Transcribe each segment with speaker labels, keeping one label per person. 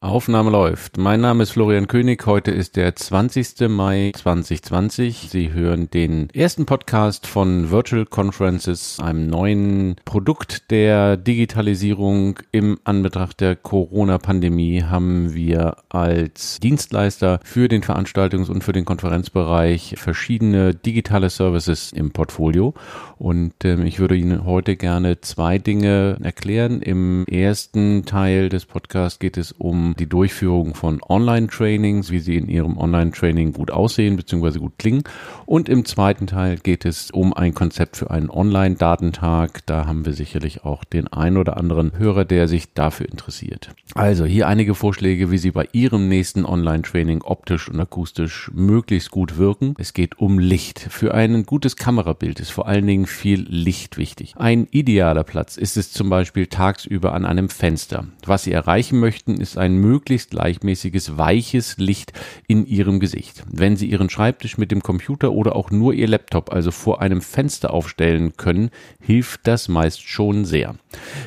Speaker 1: Aufnahme läuft. Mein Name ist Florian König. Heute ist der 20. Mai 2020. Sie hören den ersten Podcast von Virtual Conferences, einem neuen Produkt der Digitalisierung. Im Anbetracht der Corona-Pandemie haben wir als Dienstleister für den Veranstaltungs- und für den Konferenzbereich verschiedene digitale Services im Portfolio. Und äh, ich würde Ihnen heute gerne zwei Dinge erklären. Im ersten Teil des Podcasts geht es um die Durchführung von Online-Trainings, wie sie in ihrem Online-Training gut aussehen bzw. gut klingen. Und im zweiten Teil geht es um ein Konzept für einen Online-Datentag. Da haben wir sicherlich auch den ein oder anderen Hörer, der sich dafür interessiert. Also hier einige Vorschläge, wie Sie bei Ihrem nächsten Online-Training optisch und akustisch möglichst gut wirken. Es geht um Licht. Für ein gutes Kamerabild ist vor allen Dingen viel Licht wichtig. Ein idealer Platz ist es zum Beispiel tagsüber an einem Fenster. Was Sie erreichen möchten, ist ein möglichst gleichmäßiges, weiches Licht in Ihrem Gesicht. Wenn Sie Ihren Schreibtisch mit dem Computer oder auch nur Ihr Laptop also vor einem Fenster aufstellen können, hilft das meist schon sehr.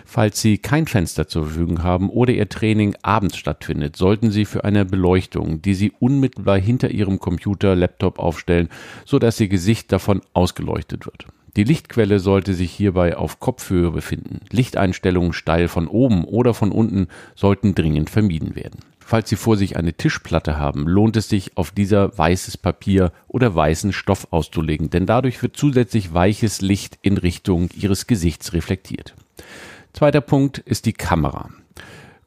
Speaker 1: Falls Sie kein Fenster zur Verfügung haben oder Ihr Training abends stattfindet, sollten Sie für eine Beleuchtung, die Sie unmittelbar hinter Ihrem Computer, Laptop aufstellen, sodass Ihr Gesicht davon ausgeleuchtet wird. Die Lichtquelle sollte sich hierbei auf Kopfhöhe befinden. Lichteinstellungen steil von oben oder von unten sollten dringend vermieden werden. Falls Sie vor sich eine Tischplatte haben, lohnt es sich, auf dieser weißes Papier oder weißen Stoff auszulegen, denn dadurch wird zusätzlich weiches Licht in Richtung Ihres Gesichts reflektiert. Zweiter Punkt ist die Kamera.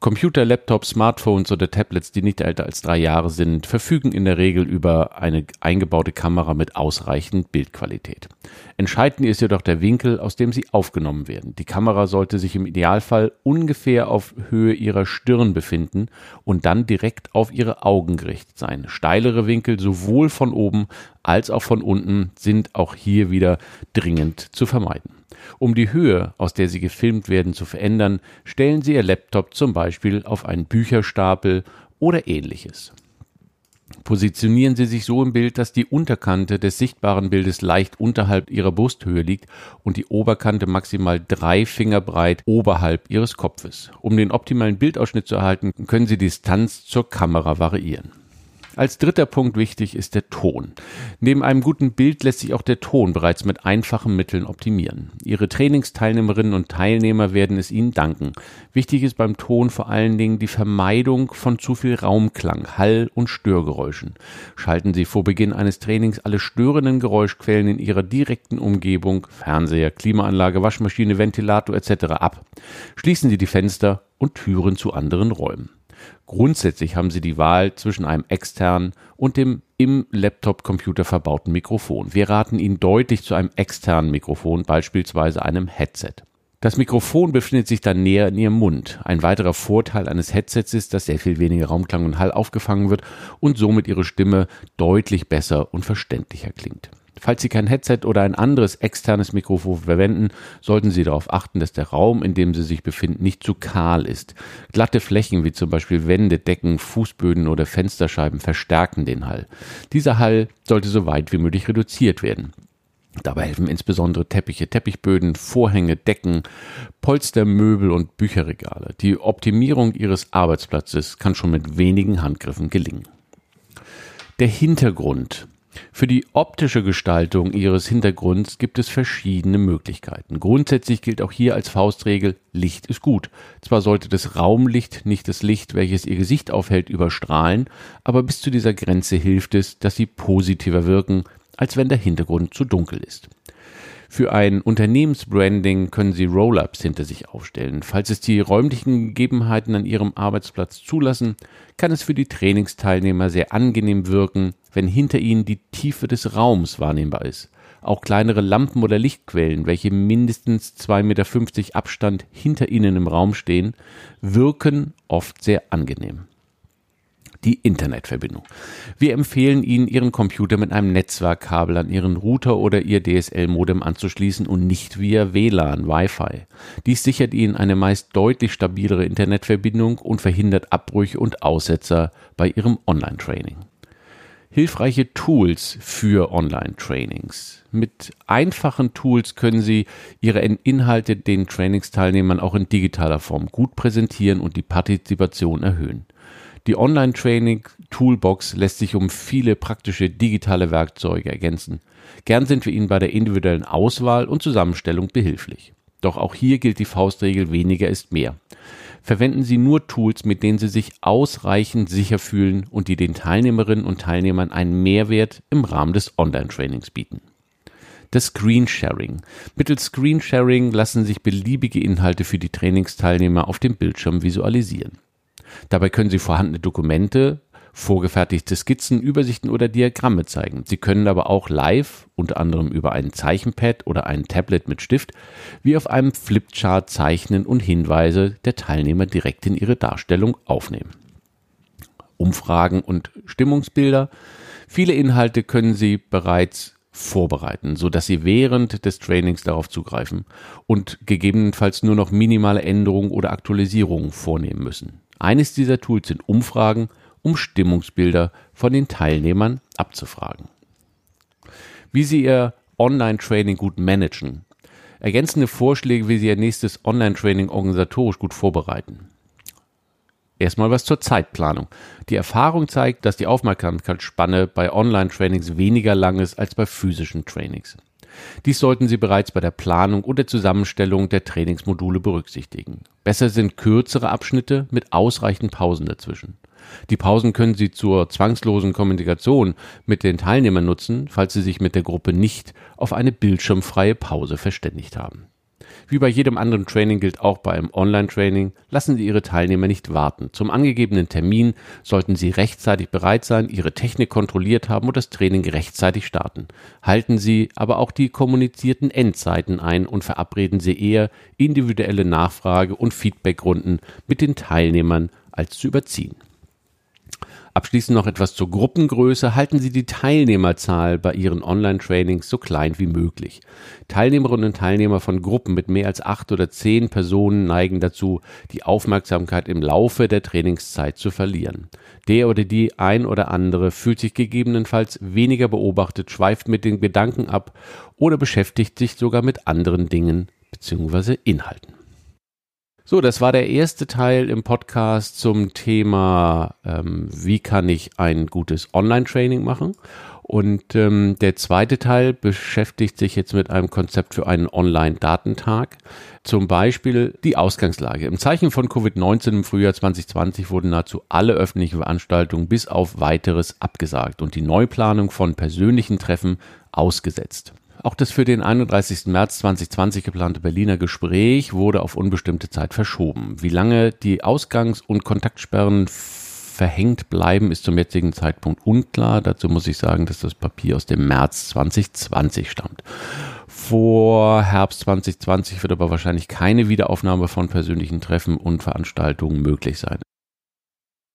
Speaker 1: Computer, Laptops, Smartphones oder Tablets, die nicht älter als drei Jahre sind, verfügen in der Regel über eine eingebaute Kamera mit ausreichend Bildqualität. Entscheidend ist jedoch der Winkel, aus dem sie aufgenommen werden. Die Kamera sollte sich im Idealfall ungefähr auf Höhe ihrer Stirn befinden und dann direkt auf ihre Augen gerichtet sein. Steilere Winkel sowohl von oben als auch von unten sind auch hier wieder dringend zu vermeiden. Um die Höhe, aus der Sie gefilmt werden, zu verändern, stellen Sie Ihr Laptop zum Beispiel auf einen Bücherstapel oder ähnliches. Positionieren Sie sich so im Bild, dass die Unterkante des sichtbaren Bildes leicht unterhalb Ihrer Brusthöhe liegt und die Oberkante maximal drei Finger breit oberhalb Ihres Kopfes. Um den optimalen Bildausschnitt zu erhalten, können Sie Distanz zur Kamera variieren. Als dritter Punkt wichtig ist der Ton. Neben einem guten Bild lässt sich auch der Ton bereits mit einfachen Mitteln optimieren. Ihre Trainingsteilnehmerinnen und Teilnehmer werden es Ihnen danken. Wichtig ist beim Ton vor allen Dingen die Vermeidung von zu viel Raumklang, Hall und Störgeräuschen. Schalten Sie vor Beginn eines Trainings alle störenden Geräuschquellen in Ihrer direkten Umgebung, Fernseher, Klimaanlage, Waschmaschine, Ventilator etc. ab. Schließen Sie die Fenster und Türen zu anderen Räumen. Grundsätzlich haben Sie die Wahl zwischen einem externen und dem im Laptop-Computer verbauten Mikrofon. Wir raten Ihnen deutlich zu einem externen Mikrofon, beispielsweise einem Headset. Das Mikrofon befindet sich dann näher in Ihrem Mund. Ein weiterer Vorteil eines Headsets ist, dass sehr viel weniger Raumklang und Hall aufgefangen wird und somit Ihre Stimme deutlich besser und verständlicher klingt. Falls Sie kein Headset oder ein anderes externes Mikrofon verwenden, sollten Sie darauf achten, dass der Raum, in dem Sie sich befinden, nicht zu kahl ist. Glatte Flächen wie zum Beispiel Wände, Decken, Fußböden oder Fensterscheiben verstärken den Hall. Dieser Hall sollte so weit wie möglich reduziert werden. Dabei helfen insbesondere Teppiche, Teppichböden, Vorhänge, Decken, Polster, Möbel und Bücherregale. Die Optimierung Ihres Arbeitsplatzes kann schon mit wenigen Handgriffen gelingen. Der Hintergrund für die optische Gestaltung Ihres Hintergrunds gibt es verschiedene Möglichkeiten. Grundsätzlich gilt auch hier als Faustregel, Licht ist gut. Zwar sollte das Raumlicht nicht das Licht, welches Ihr Gesicht aufhält, überstrahlen, aber bis zu dieser Grenze hilft es, dass sie positiver wirken, als wenn der Hintergrund zu dunkel ist. Für ein Unternehmensbranding können Sie Roll-ups hinter sich aufstellen. Falls es die räumlichen Gegebenheiten an Ihrem Arbeitsplatz zulassen, kann es für die Trainingsteilnehmer sehr angenehm wirken, wenn hinter ihnen die Tiefe des Raums wahrnehmbar ist. Auch kleinere Lampen oder Lichtquellen, welche mindestens 2,50 Meter Abstand hinter ihnen im Raum stehen, wirken oft sehr angenehm die Internetverbindung. Wir empfehlen Ihnen, Ihren Computer mit einem Netzwerkkabel an Ihren Router oder Ihr DSL-Modem anzuschließen und nicht via WLAN, Wi-Fi. Dies sichert Ihnen eine meist deutlich stabilere Internetverbindung und verhindert Abbrüche und Aussetzer bei Ihrem Online-Training. Hilfreiche Tools für Online-Trainings. Mit einfachen Tools können Sie Ihre Inhalte den Trainingsteilnehmern auch in digitaler Form gut präsentieren und die Partizipation erhöhen. Die Online-Training-Toolbox lässt sich um viele praktische digitale Werkzeuge ergänzen. Gern sind wir Ihnen bei der individuellen Auswahl und Zusammenstellung behilflich. Doch auch hier gilt die Faustregel weniger ist mehr. Verwenden Sie nur Tools, mit denen Sie sich ausreichend sicher fühlen und die den Teilnehmerinnen und Teilnehmern einen Mehrwert im Rahmen des Online-Trainings bieten. Das Screensharing. Mittels Screensharing lassen sich beliebige Inhalte für die Trainingsteilnehmer auf dem Bildschirm visualisieren. Dabei können Sie vorhandene Dokumente vorgefertigte Skizzen, Übersichten oder Diagramme zeigen. Sie können aber auch live, unter anderem über ein Zeichenpad oder ein Tablet mit Stift, wie auf einem Flipchart zeichnen und Hinweise der Teilnehmer direkt in ihre Darstellung aufnehmen. Umfragen und Stimmungsbilder. Viele Inhalte können Sie bereits vorbereiten, so dass Sie während des Trainings darauf zugreifen und gegebenenfalls nur noch minimale Änderungen oder Aktualisierungen vornehmen müssen. Eines dieser Tools sind Umfragen um Stimmungsbilder von den Teilnehmern abzufragen. Wie Sie Ihr Online-Training gut managen. Ergänzende Vorschläge, wie Sie Ihr nächstes Online-Training organisatorisch gut vorbereiten. Erstmal was zur Zeitplanung. Die Erfahrung zeigt, dass die Aufmerksamkeitsspanne bei Online-Trainings weniger lang ist als bei physischen Trainings. Dies sollten Sie bereits bei der Planung und der Zusammenstellung der Trainingsmodule berücksichtigen. Besser sind kürzere Abschnitte mit ausreichend Pausen dazwischen. Die Pausen können Sie zur zwangslosen Kommunikation mit den Teilnehmern nutzen, falls Sie sich mit der Gruppe nicht auf eine bildschirmfreie Pause verständigt haben. Wie bei jedem anderen Training gilt auch bei einem Online-Training, lassen Sie Ihre Teilnehmer nicht warten. Zum angegebenen Termin sollten Sie rechtzeitig bereit sein, Ihre Technik kontrolliert haben und das Training rechtzeitig starten. Halten Sie aber auch die kommunizierten Endzeiten ein und verabreden Sie eher individuelle Nachfrage- und Feedbackrunden mit den Teilnehmern als zu überziehen. Abschließend noch etwas zur Gruppengröße. Halten Sie die Teilnehmerzahl bei Ihren Online-Trainings so klein wie möglich. Teilnehmerinnen und Teilnehmer von Gruppen mit mehr als acht oder zehn Personen neigen dazu, die Aufmerksamkeit im Laufe der Trainingszeit zu verlieren. Der oder die ein oder andere fühlt sich gegebenenfalls weniger beobachtet, schweift mit den Gedanken ab oder beschäftigt sich sogar mit anderen Dingen bzw. Inhalten. So, das war der erste Teil im Podcast zum Thema, ähm, wie kann ich ein gutes Online-Training machen. Und ähm, der zweite Teil beschäftigt sich jetzt mit einem Konzept für einen Online-Datentag. Zum Beispiel die Ausgangslage. Im Zeichen von Covid-19 im Frühjahr 2020 wurden nahezu alle öffentlichen Veranstaltungen bis auf weiteres abgesagt und die Neuplanung von persönlichen Treffen ausgesetzt. Auch das für den 31. März 2020 geplante Berliner Gespräch wurde auf unbestimmte Zeit verschoben. Wie lange die Ausgangs- und Kontaktsperren verhängt bleiben, ist zum jetzigen Zeitpunkt unklar. Dazu muss ich sagen, dass das Papier aus dem März 2020 stammt. Vor Herbst 2020 wird aber wahrscheinlich keine Wiederaufnahme von persönlichen Treffen und Veranstaltungen möglich sein.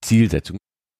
Speaker 1: Zielsetzung.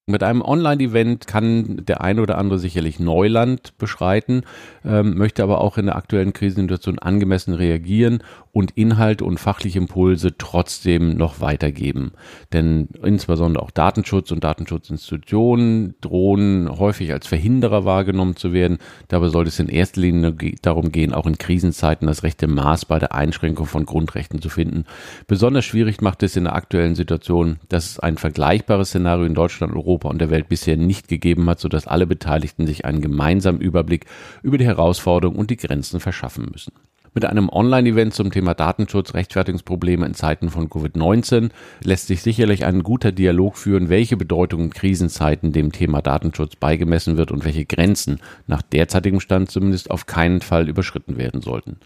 Speaker 1: Mit einem Online-Event kann der eine oder andere sicherlich Neuland beschreiten, ähm, möchte aber auch in der aktuellen Krisensituation angemessen reagieren und Inhalte und fachliche Impulse trotzdem noch weitergeben. Denn insbesondere auch Datenschutz und Datenschutzinstitutionen drohen häufig als Verhinderer wahrgenommen zu werden. Dabei sollte es in erster Linie darum gehen, auch in Krisenzeiten das rechte Maß bei der Einschränkung von Grundrechten zu finden. Besonders schwierig macht es in der aktuellen Situation, dass ein vergleichbares Szenario in Deutschland, Europa Europa und der Welt bisher nicht gegeben hat, sodass alle Beteiligten sich einen gemeinsamen Überblick über die Herausforderungen und die Grenzen verschaffen müssen. Mit einem Online-Event zum Thema Datenschutz, Rechtfertigungsprobleme in Zeiten von Covid-19 lässt sich sicherlich ein guter Dialog führen, welche Bedeutung in Krisenzeiten dem Thema Datenschutz beigemessen wird und welche Grenzen nach derzeitigem Stand zumindest auf keinen Fall überschritten werden sollten.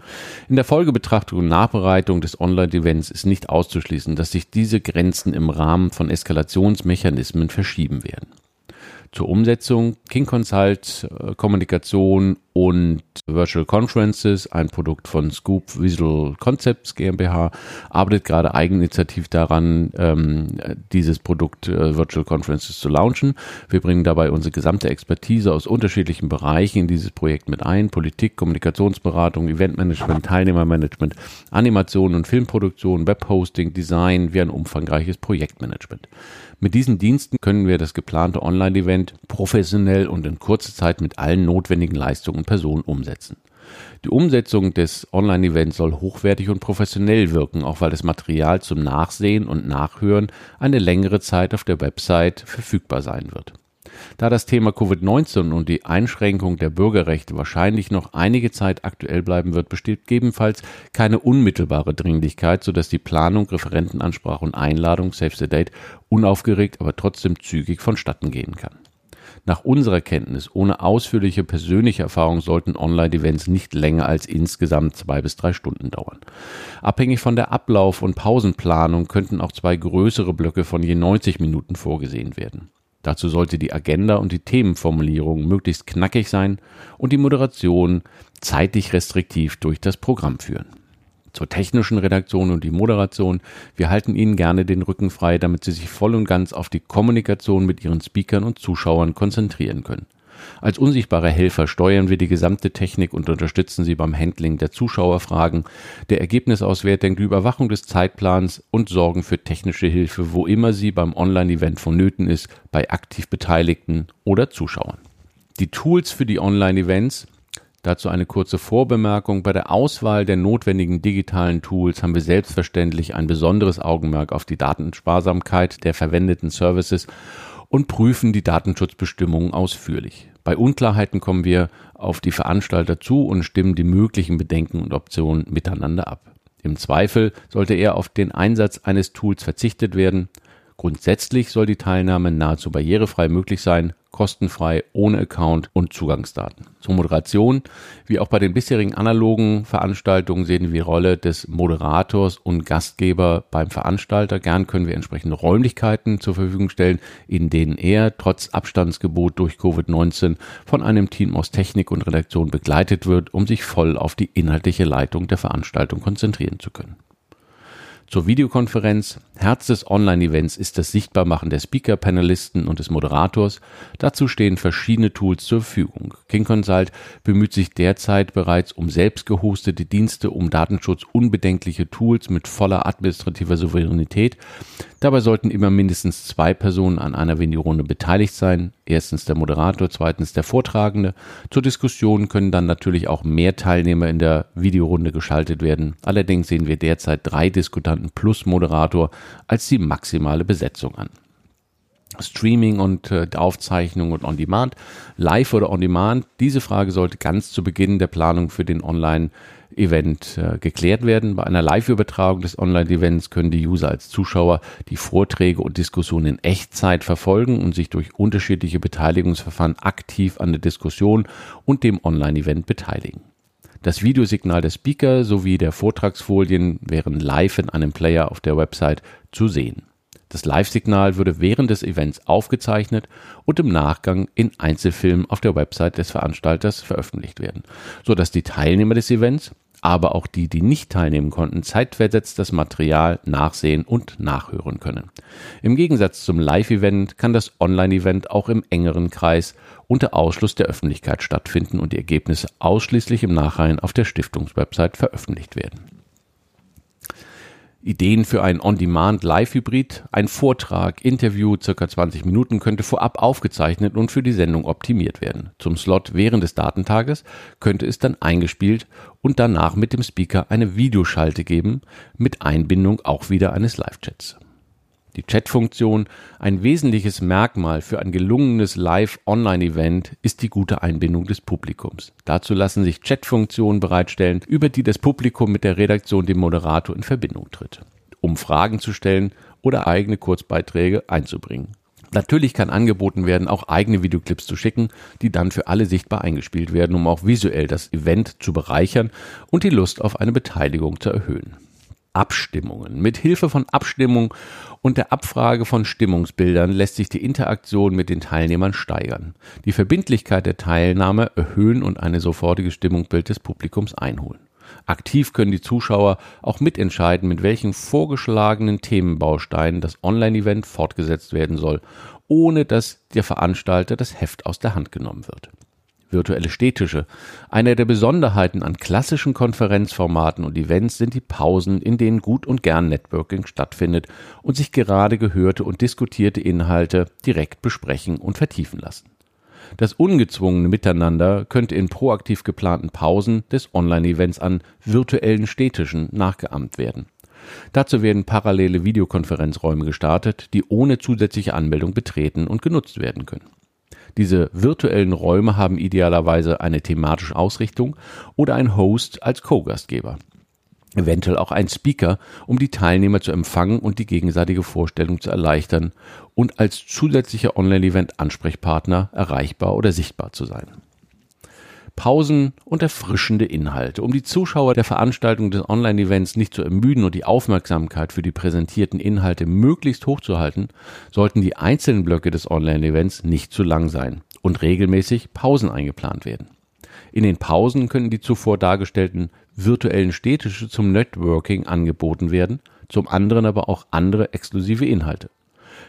Speaker 1: In der Folgebetrachtung und Nachbereitung des Online-Events ist nicht auszuschließen, dass sich diese Grenzen im Rahmen von Eskalationsmechanismen verschieben werden zur Umsetzung. King Consult äh, Kommunikation und Virtual Conferences, ein Produkt von Scoop Visual Concepts GmbH, arbeitet gerade eigeninitiativ daran, ähm, dieses Produkt äh, Virtual Conferences zu launchen. Wir bringen dabei unsere gesamte Expertise aus unterschiedlichen Bereichen in dieses Projekt mit ein. Politik, Kommunikationsberatung, Eventmanagement, Teilnehmermanagement, Animation und Filmproduktion, Webhosting, Design wie ein umfangreiches Projektmanagement. Mit diesen Diensten können wir das geplante Online-Event professionell und in kurzer Zeit mit allen notwendigen Leistungen und Personen umsetzen. Die Umsetzung des Online-Events soll hochwertig und professionell wirken, auch weil das Material zum Nachsehen und Nachhören eine längere Zeit auf der Website verfügbar sein wird. Da das Thema Covid-19 und die Einschränkung der Bürgerrechte wahrscheinlich noch einige Zeit aktuell bleiben wird, besteht gegebenenfalls keine unmittelbare Dringlichkeit, sodass die Planung, Referentenansprache und Einladung Save the Date unaufgeregt, aber trotzdem zügig vonstatten gehen kann. Nach unserer Kenntnis, ohne ausführliche persönliche Erfahrung, sollten Online-Events nicht länger als insgesamt zwei bis drei Stunden dauern. Abhängig von der Ablauf- und Pausenplanung könnten auch zwei größere Blöcke von je 90 Minuten vorgesehen werden. Dazu sollte die Agenda und die Themenformulierung möglichst knackig sein und die Moderation zeitlich restriktiv durch das Programm führen. Zur technischen Redaktion und die Moderation. Wir halten Ihnen gerne den Rücken frei, damit Sie sich voll und ganz auf die Kommunikation mit Ihren Speakern und Zuschauern konzentrieren können. Als unsichtbare Helfer steuern wir die gesamte Technik und unterstützen sie beim Handling der Zuschauerfragen, der Ergebnisauswertung, die Überwachung des Zeitplans und sorgen für technische Hilfe, wo immer sie beim Online-Event vonnöten ist, bei aktiv Beteiligten oder Zuschauern. Die Tools für die Online-Events Dazu eine kurze Vorbemerkung. Bei der Auswahl der notwendigen digitalen Tools haben wir selbstverständlich ein besonderes Augenmerk auf die Datensparsamkeit der verwendeten Services und prüfen die Datenschutzbestimmungen ausführlich. Bei Unklarheiten kommen wir auf die Veranstalter zu und stimmen die möglichen Bedenken und Optionen miteinander ab. Im Zweifel sollte eher auf den Einsatz eines Tools verzichtet werden. Grundsätzlich soll die Teilnahme nahezu barrierefrei möglich sein, kostenfrei, ohne Account und Zugangsdaten. Zur Moderation, wie auch bei den bisherigen analogen Veranstaltungen, sehen wir die Rolle des Moderators und Gastgeber beim Veranstalter. Gern können wir entsprechende Räumlichkeiten zur Verfügung stellen, in denen er trotz Abstandsgebot durch Covid-19 von einem Team aus Technik und Redaktion begleitet wird, um sich voll auf die inhaltliche Leitung der Veranstaltung konzentrieren zu können. Zur Videokonferenz. Herz des Online-Events ist das Sichtbarmachen der Speaker, Panelisten und des Moderators. Dazu stehen verschiedene Tools zur Verfügung. King Consult bemüht sich derzeit bereits um selbst Dienste, um datenschutzunbedenkliche Tools mit voller administrativer Souveränität. Dabei sollten immer mindestens zwei Personen an einer Videorunde beteiligt sein. Erstens der Moderator, zweitens der Vortragende. Zur Diskussion können dann natürlich auch mehr Teilnehmer in der Videorunde geschaltet werden. Allerdings sehen wir derzeit drei Diskutanten plus Moderator als die maximale Besetzung an. Streaming und äh, Aufzeichnung und On Demand, Live oder On Demand, diese Frage sollte ganz zu Beginn der Planung für den Online Event äh, geklärt werden. Bei einer Live-Übertragung des Online-Events können die User als Zuschauer die Vorträge und Diskussionen in Echtzeit verfolgen und sich durch unterschiedliche Beteiligungsverfahren aktiv an der Diskussion und dem Online-Event beteiligen. Das Videosignal der Speaker sowie der Vortragsfolien wären live in einem Player auf der Website zu sehen. Das Live-Signal würde während des Events aufgezeichnet und im Nachgang in Einzelfilmen auf der Website des Veranstalters veröffentlicht werden, sodass die Teilnehmer des Events aber auch die, die nicht teilnehmen konnten, zeitversetzt das Material nachsehen und nachhören können. Im Gegensatz zum Live-Event kann das Online-Event auch im engeren Kreis unter Ausschluss der Öffentlichkeit stattfinden und die Ergebnisse ausschließlich im Nachhinein auf der Stiftungswebsite veröffentlicht werden. Ideen für ein On-Demand-Live-Hybrid. Ein Vortrag, Interview, circa 20 Minuten, könnte vorab aufgezeichnet und für die Sendung optimiert werden. Zum Slot während des Datentages könnte es dann eingespielt und danach mit dem Speaker eine Videoschalte geben, mit Einbindung auch wieder eines Live-Chats. Die Chat-Funktion, ein wesentliches Merkmal für ein gelungenes Live-Online-Event, ist die gute Einbindung des Publikums. Dazu lassen sich Chat-Funktionen bereitstellen, über die das Publikum mit der Redaktion, dem Moderator, in Verbindung tritt, um Fragen zu stellen oder eigene Kurzbeiträge einzubringen. Natürlich kann angeboten werden, auch eigene Videoclips zu schicken, die dann für alle sichtbar eingespielt werden, um auch visuell das Event zu bereichern und die Lust auf eine Beteiligung zu erhöhen. Abstimmungen. Mit Hilfe von Abstimmung und der Abfrage von Stimmungsbildern lässt sich die Interaktion mit den Teilnehmern steigern, die Verbindlichkeit der Teilnahme erhöhen und eine sofortige Stimmungsbild des Publikums einholen. Aktiv können die Zuschauer auch mitentscheiden, mit welchen vorgeschlagenen Themenbausteinen das Online-Event fortgesetzt werden soll, ohne dass der Veranstalter das Heft aus der Hand genommen wird virtuelle Städtische. Eine der Besonderheiten an klassischen Konferenzformaten und Events sind die Pausen, in denen gut und gern Networking stattfindet und sich gerade gehörte und diskutierte Inhalte direkt besprechen und vertiefen lassen. Das ungezwungene Miteinander könnte in proaktiv geplanten Pausen des Online-Events an virtuellen Städtischen nachgeahmt werden. Dazu werden parallele Videokonferenzräume gestartet, die ohne zusätzliche Anmeldung betreten und genutzt werden können. Diese virtuellen Räume haben idealerweise eine thematische Ausrichtung oder ein Host als Co-Gastgeber. Eventuell auch ein Speaker, um die Teilnehmer zu empfangen und die gegenseitige Vorstellung zu erleichtern und als zusätzlicher Online-Event-Ansprechpartner erreichbar oder sichtbar zu sein. Pausen und erfrischende Inhalte. Um die Zuschauer der Veranstaltung des Online-Events nicht zu ermüden und die Aufmerksamkeit für die präsentierten Inhalte möglichst hochzuhalten, sollten die einzelnen Blöcke des Online-Events nicht zu lang sein und regelmäßig Pausen eingeplant werden. In den Pausen können die zuvor dargestellten virtuellen Städtische zum Networking angeboten werden, zum anderen aber auch andere exklusive Inhalte.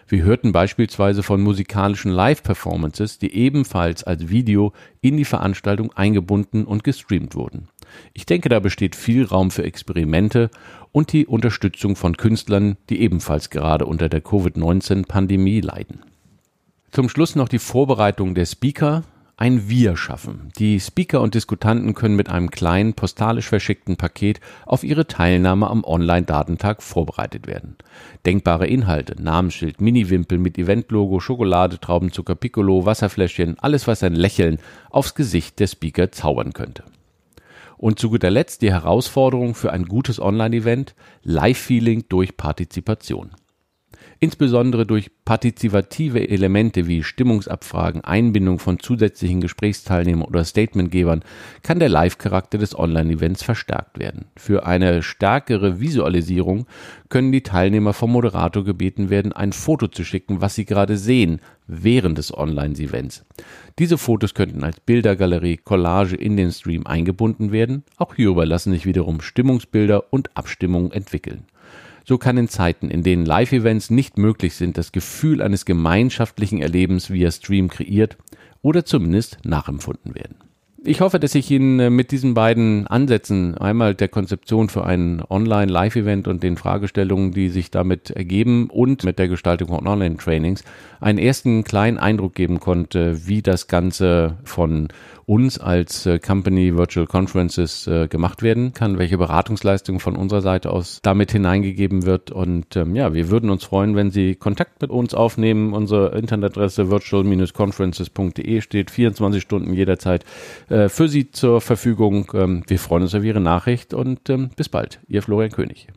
Speaker 1: Wir hörten beispielsweise von musikalischen Live-Performances, die ebenfalls als Video in die Veranstaltung eingebunden und gestreamt wurden. Ich denke, da besteht viel Raum für Experimente und die Unterstützung von Künstlern, die ebenfalls gerade unter der Covid-19-Pandemie leiden. Zum Schluss noch die Vorbereitung der Speaker, ein Wir schaffen. Die Speaker und Diskutanten können mit einem kleinen postalisch verschickten Paket auf ihre Teilnahme am Online-Datentag vorbereitet werden. Denkbare Inhalte, Namensschild, Mini-Wimpel mit Eventlogo, Schokolade, Traubenzucker, Piccolo, Wasserfläschchen, alles was ein Lächeln aufs Gesicht der Speaker zaubern könnte. Und zu guter Letzt die Herausforderung für ein gutes Online-Event, Live-Feeling durch Partizipation. Insbesondere durch partizipative Elemente wie Stimmungsabfragen, Einbindung von zusätzlichen Gesprächsteilnehmern oder Statementgebern kann der Live-Charakter des Online-Events verstärkt werden. Für eine stärkere Visualisierung können die Teilnehmer vom Moderator gebeten werden, ein Foto zu schicken, was sie gerade sehen während des Online-Events. Diese Fotos könnten als Bildergalerie, Collage in den Stream eingebunden werden. Auch hierüber lassen sich wiederum Stimmungsbilder und Abstimmungen entwickeln. So kann in Zeiten, in denen Live-Events nicht möglich sind, das Gefühl eines gemeinschaftlichen Erlebens via Stream kreiert oder zumindest nachempfunden werden. Ich hoffe, dass ich Ihnen äh, mit diesen beiden Ansätzen, einmal der Konzeption für ein Online-Live-Event und den Fragestellungen, die sich damit ergeben und mit der Gestaltung von Online-Trainings, einen ersten kleinen Eindruck geben konnte, wie das Ganze von uns als äh, Company Virtual Conferences äh, gemacht werden kann, welche Beratungsleistung von unserer Seite aus damit hineingegeben wird. Und ähm, ja, wir würden uns freuen, wenn Sie Kontakt mit uns aufnehmen. Unsere Internetadresse virtual-conferences.de steht 24 Stunden jederzeit äh, für Sie zur Verfügung. Ähm, wir freuen uns auf Ihre Nachricht und ähm, bis bald. Ihr Florian König.